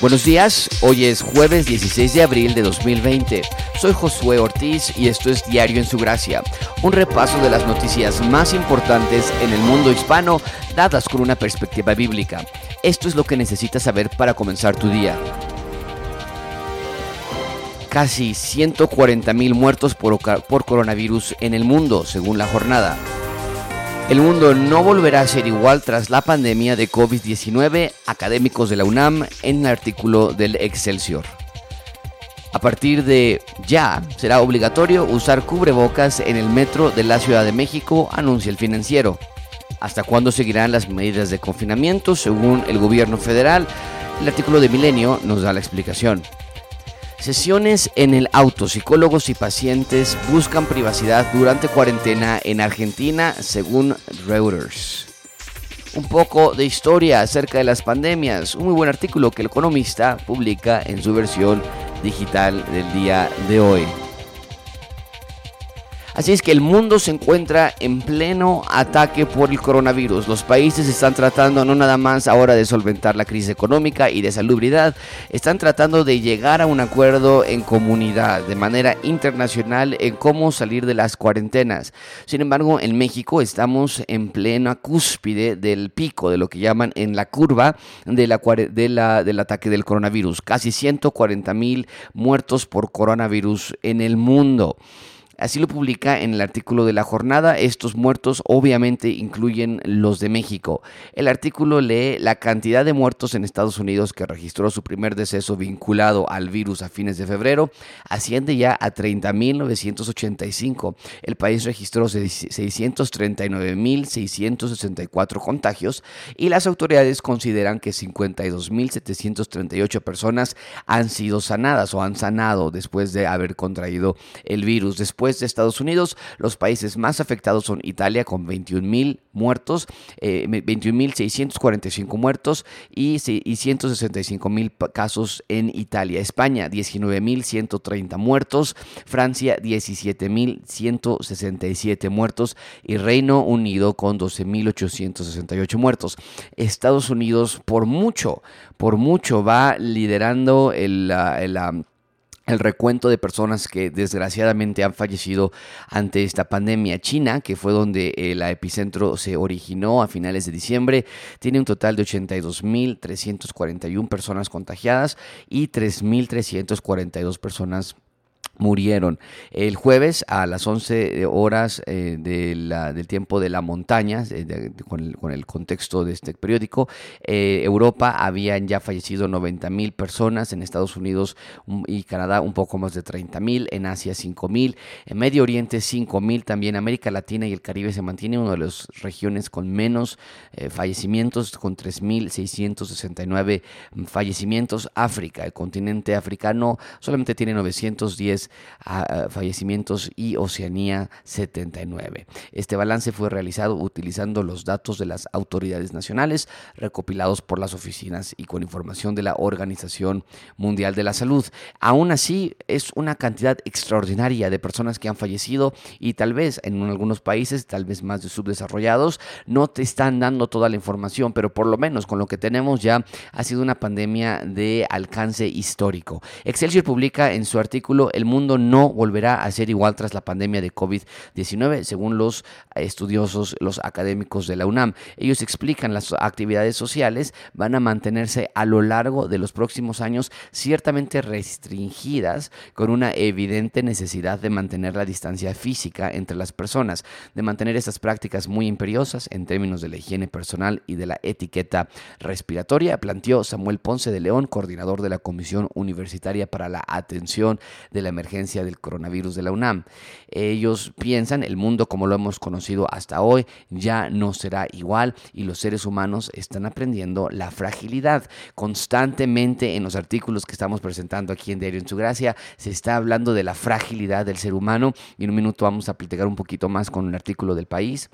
Buenos días, hoy es jueves 16 de abril de 2020. Soy Josué Ortiz y esto es Diario en su Gracia, un repaso de las noticias más importantes en el mundo hispano dadas con una perspectiva bíblica. Esto es lo que necesitas saber para comenzar tu día. Casi 140 mil muertos por, por coronavirus en el mundo, según la jornada. El mundo no volverá a ser igual tras la pandemia de COVID-19, académicos de la UNAM en un artículo del Excelsior. A partir de ya será obligatorio usar cubrebocas en el metro de la Ciudad de México, anuncia el financiero. ¿Hasta cuándo seguirán las medidas de confinamiento según el gobierno federal? El artículo de Milenio nos da la explicación. Sesiones en el auto. Psicólogos y pacientes buscan privacidad durante cuarentena en Argentina, según Reuters. Un poco de historia acerca de las pandemias. Un muy buen artículo que el economista publica en su versión digital del día de hoy. Así es que el mundo se encuentra en pleno ataque por el coronavirus. Los países están tratando no nada más ahora de solventar la crisis económica y de salubridad, están tratando de llegar a un acuerdo en comunidad, de manera internacional, en cómo salir de las cuarentenas. Sin embargo, en México estamos en plena cúspide del pico, de lo que llaman en la curva del ataque del coronavirus. Casi 140 mil muertos por coronavirus en el mundo. Así lo publica en el artículo de la jornada. Estos muertos obviamente incluyen los de México. El artículo lee la cantidad de muertos en Estados Unidos que registró su primer deceso vinculado al virus a fines de febrero. Asciende ya a 30.985. El país registró 639.664 contagios y las autoridades consideran que 52.738 personas han sido sanadas o han sanado después de haber contraído el virus. Después de Estados Unidos, los países más afectados son Italia con 21 mil muertos, eh, 21.645 muertos y, y 165 mil casos en Italia. España, 19.130 muertos. Francia, 17.167 muertos. Y Reino Unido con 12.868 muertos. Estados Unidos, por mucho, por mucho, va liderando el, el recuento de personas que desgraciadamente han fallecido ante esta pandemia. China, que fue donde el epicentro se originó a finales de diciembre, tiene un total de 82.341 personas contagiadas y 3.342 personas murieron. El jueves a las 11 horas eh, de la, del tiempo de la montaña, con, el, contexto de este periódico, eh, Europa habían ya fallecido 90 mil personas, en Estados Unidos y Canadá un poco más de 30 mil, en Asia 5 mil, en Medio Oriente 5 mil, también América Latina y el Caribe se mantiene una de las regiones con menos eh, fallecimientos, con 3.669 fallecimientos. África, el continente africano, solamente tiene 910 fallecimientos y Oceanía 79. Este balance fue realizado utilizando los datos de las autoridades nacionales recopilados por las oficinas y con información de la Organización Mundial de la Salud. Aún así, es una cantidad extraordinaria de personas que han fallecido y tal vez en algunos países, tal vez más de subdesarrollados, no te están dando toda la información, pero por lo menos con lo que tenemos ya ha sido una pandemia de alcance histórico. Excelsior publica en su artículo El mundo no volverá a ser igual tras la pandemia de COVID-19, según los estudiosos, los académicos de la UNAM. Ellos explican las actividades sociales van a mantenerse a lo largo de los próximos años ciertamente restringidas con una evidente necesidad de mantener la distancia física entre las personas, de mantener estas prácticas muy imperiosas en términos de la higiene personal y de la etiqueta respiratoria, planteó Samuel Ponce de León, coordinador de la Comisión Universitaria para la Atención de la Emergencia del coronavirus de la UNAM. Ellos piensan el mundo como lo hemos conocido hasta hoy ya no será igual y los seres humanos están aprendiendo la fragilidad. Constantemente en los artículos que estamos presentando aquí en Diario en su Gracia se está hablando de la fragilidad del ser humano y en un minuto vamos a platicar un poquito más con un artículo del país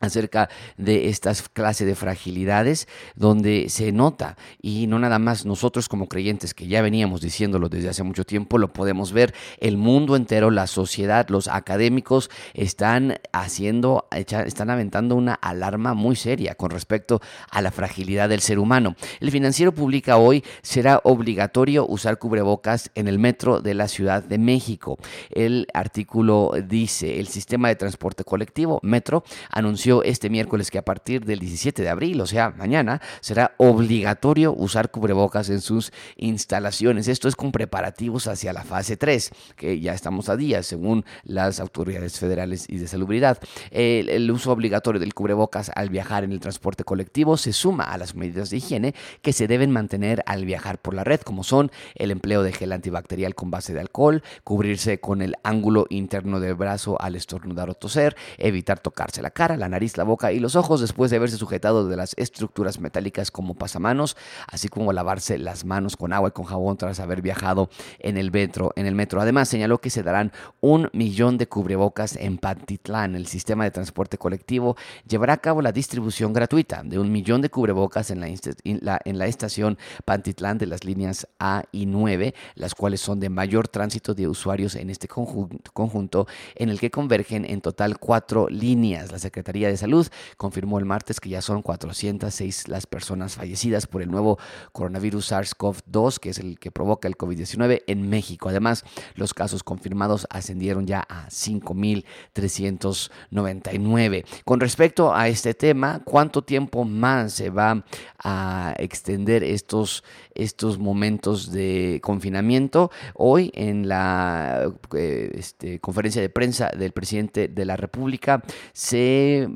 acerca de estas clases de fragilidades donde se nota y no nada más nosotros como creyentes que ya veníamos diciéndolo desde hace mucho tiempo lo podemos ver el mundo entero la sociedad los académicos están haciendo están aventando una alarma muy seria con respecto a la fragilidad del ser humano. El financiero publica hoy será obligatorio usar cubrebocas en el metro de la Ciudad de México. El artículo dice el sistema de transporte colectivo metro anunció este miércoles que a partir del 17 de abril, o sea, mañana, será obligatorio usar cubrebocas en sus instalaciones. Esto es con preparativos hacia la fase 3, que ya estamos a día, según las autoridades federales y de salubridad. El, uso obligatorio del cubrebocas al viajar en el transporte colectivo se suma a las medidas de higiene que se deben mantener al viajar por la red, como son el empleo de gel antibacterial con base de alcohol, cubrirse con el ángulo interno del brazo al estornudar o toser, evitar tocarse la cara, la nariz, la boca y los ojos después de haberse sujetado de las estructuras metálicas como pasamanos, así como lavarse las manos con agua y con jabón tras haber viajado en el metro. En el metro. Además, señaló que se darán un millón de cubrebocas en Pantitlán. El sistema de transporte colectivo llevará a cabo la distribución gratuita de un millón de cubrebocas en la, estación Pantitlán de las líneas A y 9, las cuales son de mayor tránsito de usuarios en este conjunto en el que convergen en total cuatro líneas. La Secretaría de Salud confirmó el martes que ya son 406 las personas fallecidas por el nuevo coronavirus SARS-CoV-2, que es el que provoca el COVID-19 en México. Además, los casos confirmados ascendieron ya a 5.399. Con respecto a este tema, ¿cuánto tiempo más se va a extender estos, estos momentos de confinamiento? Hoy en la eh, este, conferencia de prensa del presidente de la República se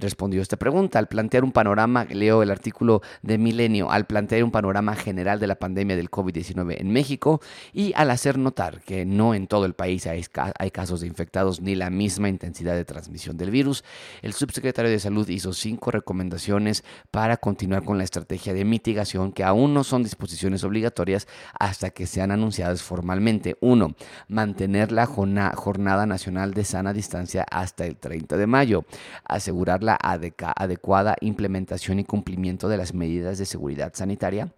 respondió esta pregunta. Al plantear un panorama, leo el artículo de Milenio, al plantear un panorama general de la pandemia del COVID-19 en México y al hacer notar que no en todo el país hay, hay casos de infectados ni la misma intensidad de transmisión del virus, el subsecretario de Salud hizo cinco recomendaciones para continuar con la estrategia de mitigación que aún no son disposiciones obligatorias hasta que sean anunciadas formalmente. Uno, mantener la jornada nacional de sana distancia hasta el 30 de mayo asegurar la adecuada implementación y cumplimiento de las medidas de seguridad sanitaria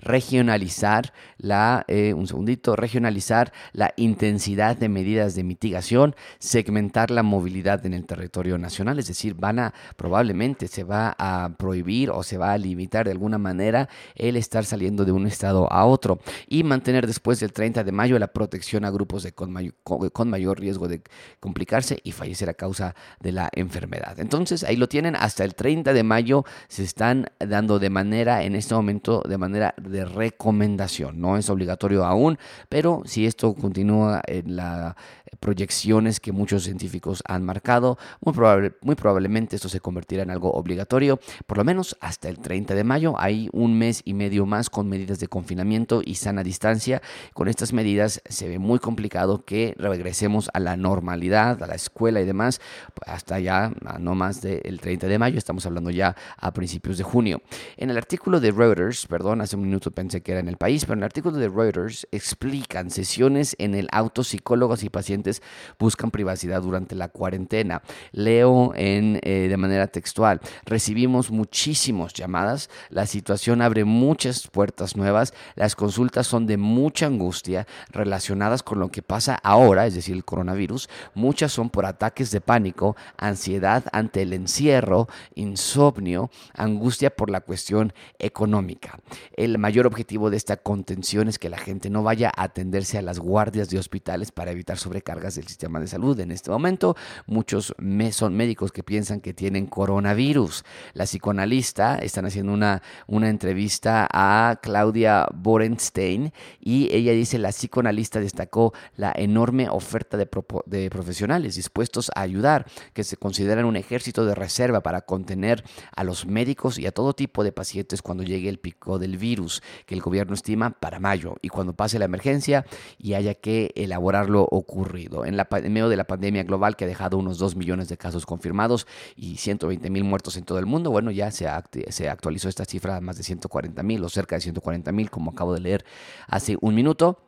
regionalizar la, eh, un segundito, regionalizar la intensidad de medidas de mitigación, segmentar la movilidad en el territorio nacional, es decir, van a, probablemente se va a prohibir o se va a limitar de alguna manera el estar saliendo de un estado a otro y mantener después del 30 de mayo la protección a grupos de con, con mayor riesgo de complicarse y fallecer a causa de la enfermedad. Entonces, ahí lo tienen, hasta el 30 de mayo se están dando de manera, en este momento, de manera de recomendación. No es obligatorio aún, pero si esto continúa en las proyecciones que muchos científicos han marcado, muy, probable, muy probablemente esto se convertirá en algo obligatorio, por lo menos hasta el 30 de mayo. Hay un mes y medio más con medidas de confinamiento y sana distancia. Con estas medidas se ve muy complicado que regresemos a la normalidad, a la escuela y demás, hasta ya no más del 30 de mayo. Estamos hablando ya a principios de junio. En el artículo de Reuters, perdón, hace un minuto pensé que era en el país, pero en el artículo de Reuters explican sesiones en el auto, psicólogos y pacientes buscan privacidad durante la cuarentena. Leo en, eh, de manera textual, recibimos muchísimas llamadas, la situación abre muchas puertas nuevas, las consultas son de mucha angustia relacionadas con lo que pasa ahora, es decir, el coronavirus, muchas son por ataques de pánico, ansiedad ante el encierro, insomnio, angustia por la cuestión económica. El mayor objetivo de esta contención es que la gente no vaya a atenderse a las guardias de hospitales para evitar sobrecargas del sistema de salud. En este momento, muchos son médicos que piensan que tienen coronavirus. La psicoanalista están haciendo una, una entrevista a Claudia Borenstein y ella dice, la psicoanalista destacó la enorme oferta de, de profesionales dispuestos a ayudar, que se consideran un ejército de reserva para contener a los médicos y a todo tipo de pacientes cuando llegue el pico del virus que el gobierno estima para mayo y cuando pase la emergencia y haya que elaborar lo ocurrido. En, la, medio de la pandemia global que ha dejado unos 2 millones de casos confirmados y 120 mil muertos en todo el mundo, bueno, ya se, se actualizó esta cifra más de 140 mil o cerca de 140 mil, como acabo de leer hace un minuto.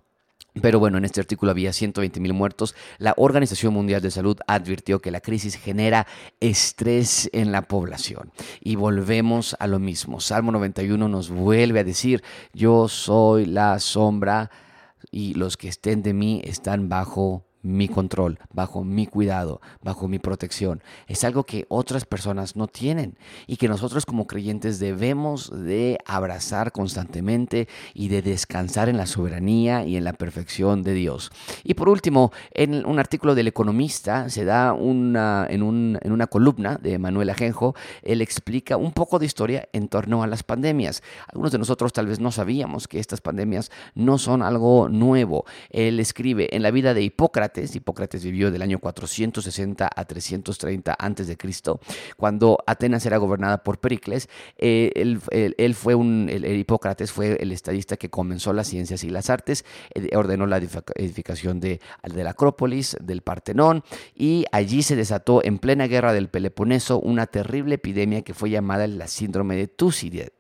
Pero bueno, en este artículo había 120 mil muertos. La Organización Mundial de Salud advirtió que la crisis genera estrés en la población. Y volvemos a lo mismo. Salmo 91 nos vuelve a decir, yo soy la sombra y los que estén de mí están bajo mi control, bajo mi cuidado, bajo mi protección. Es algo que otras personas no tienen y que nosotros como creyentes debemos de abrazar constantemente y de descansar en la soberanía y en la perfección de Dios. Y por último, en un artículo del Economista se da una, en, en una columna de Manuel Ajenjo, él explica un poco de historia en torno a las pandemias. Algunos de nosotros tal vez no sabíamos que estas pandemias no son algo nuevo. Él escribe, en la vida de Hipócrates, Hipócrates. vivió del año 460 a 330 a.C., cuando Atenas era gobernada por Pericles. Eh, él, fue un, el, Hipócrates fue el estadista que comenzó las ciencias y las artes, eh, ordenó la edificación de, de la Acrópolis, del Partenón, y allí se desató en plena guerra del Peloponeso una terrible epidemia que fue llamada la síndrome de Tucídides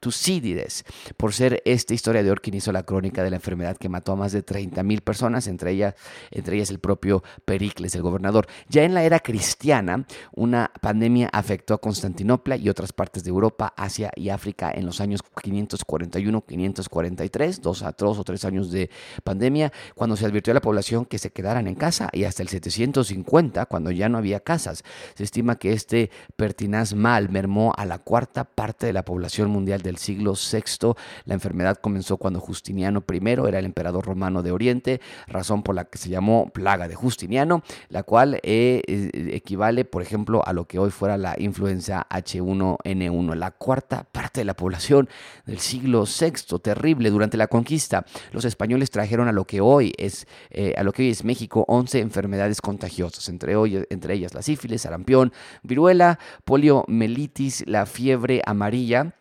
Tucídides, por ser este historiador quien hizo la crónica de la enfermedad que mató a más de 30.000 personas, entre ellas, entre ellas el propio Pericles, el gobernador. Ya en la era cristiana, una pandemia afectó a Constantinopla y otras partes de Europa, Asia y África en los años 541-543, dos a o tres años de pandemia, cuando se advirtió a la población que se quedaran en casa y hasta el 750, cuando ya no había casas. Se estima que este pertinaz mal mermó a la cuarta parte de la población mundial del siglo VI. La enfermedad comenzó cuando Justiniano I era el emperador romano de Oriente, razón por la que se llamó plaga de Justiniano, la cual eh, eh, equivale, por ejemplo, a lo que hoy fuera la influenza H1N1, la cuarta parte de la población del siglo VI, terrible. Durante la conquista, los españoles trajeron a lo que hoy es, eh, a lo que hoy es México 11 enfermedades contagiosas, entre, hoy, entre ellas la sífilis, sarampión, viruela, poliomelitis, la fiebre amarilla,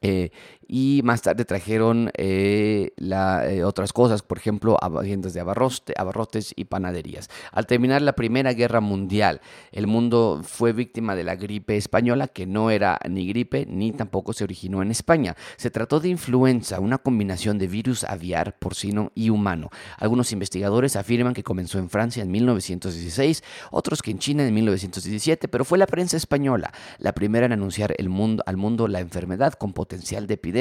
eh, y más tarde trajeron eh, eh, otras cosas, por ejemplo, tiendas de abarrotes y panaderías. Al terminar la Primera Guerra Mundial, el mundo fue víctima de la gripe española, que no era ni gripe ni tampoco se originó en España. Se trató de influenza, una combinación de virus aviar, porcino y humano. Algunos investigadores afirman que comenzó en Francia en 1916, otros que en China en 1917, pero fue la prensa española la primera en anunciar al mundo la enfermedad con potencial de epidemia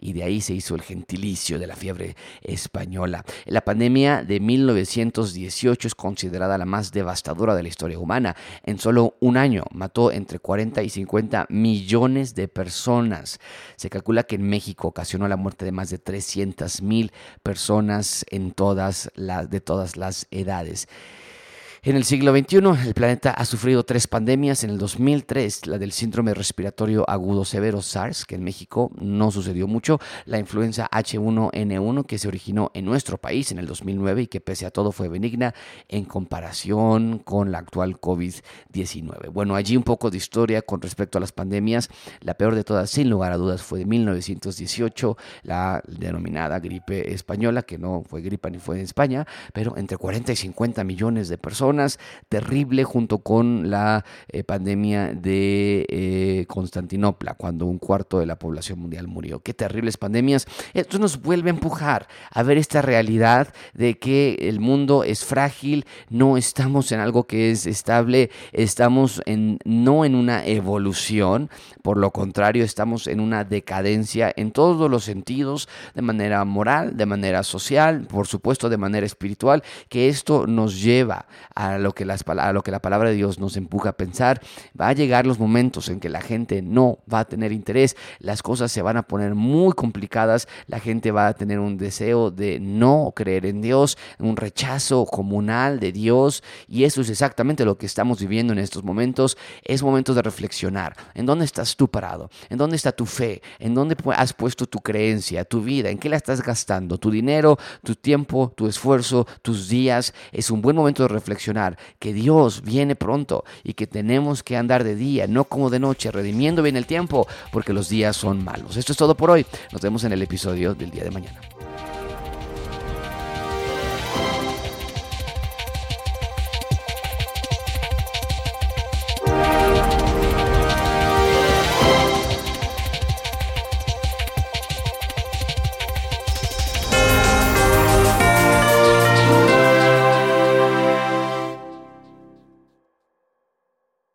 y de ahí se hizo el gentilicio de la fiebre española. La pandemia de 1918 es considerada la más devastadora de la historia humana. En solo un año mató entre 40 y 50 millones de personas. Se calcula que en México ocasionó la muerte de más de 300 mil personas en todas las, de todas las edades. En el siglo XXI, el planeta ha sufrido tres pandemias. En el 2003, la del síndrome respiratorio agudo severo SARS, que en México no sucedió mucho. La influenza H1N1, que se originó en nuestro país en el 2009 y que pese a todo fue benigna en comparación con la actual COVID-19. Bueno, allí un poco de historia con respecto a las pandemias. La peor de todas, sin lugar a dudas, fue de 1918, la denominada gripe española, que no fue gripa ni fue en España, pero entre 40 y 50 millones de personas terrible junto con la eh, pandemia de eh, Constantinopla, cuando un cuarto de la población mundial murió. Qué terribles pandemias. Esto nos vuelve a empujar a ver esta realidad de que el mundo es frágil, no estamos en algo que es estable, estamos en, no en una evolución, por lo contrario, estamos en una decadencia en todos los sentidos, de manera moral, de manera social, por supuesto de manera espiritual, que esto nos lleva a a lo, que las, lo que la palabra de Dios nos empuja a pensar. Va a llegar los momentos en que la gente no va a tener interés, las cosas se van a poner muy complicadas, la gente va a tener un deseo de no creer en Dios, un rechazo comunal de Dios y eso es exactamente lo que estamos viviendo en estos momentos. Es momento de reflexionar. ¿En dónde estás tú parado? ¿En dónde está tu fe? ¿En dónde has puesto tu creencia, tu vida? ¿En qué la estás gastando? ¿Tu dinero, tu tiempo, tu esfuerzo, tus días? Es un buen momento de reflexionar que Dios viene pronto y que tenemos que andar de día, no como de noche, redimiendo bien el tiempo, porque los días son malos. Esto es todo por hoy. Nos vemos en el episodio del día de mañana.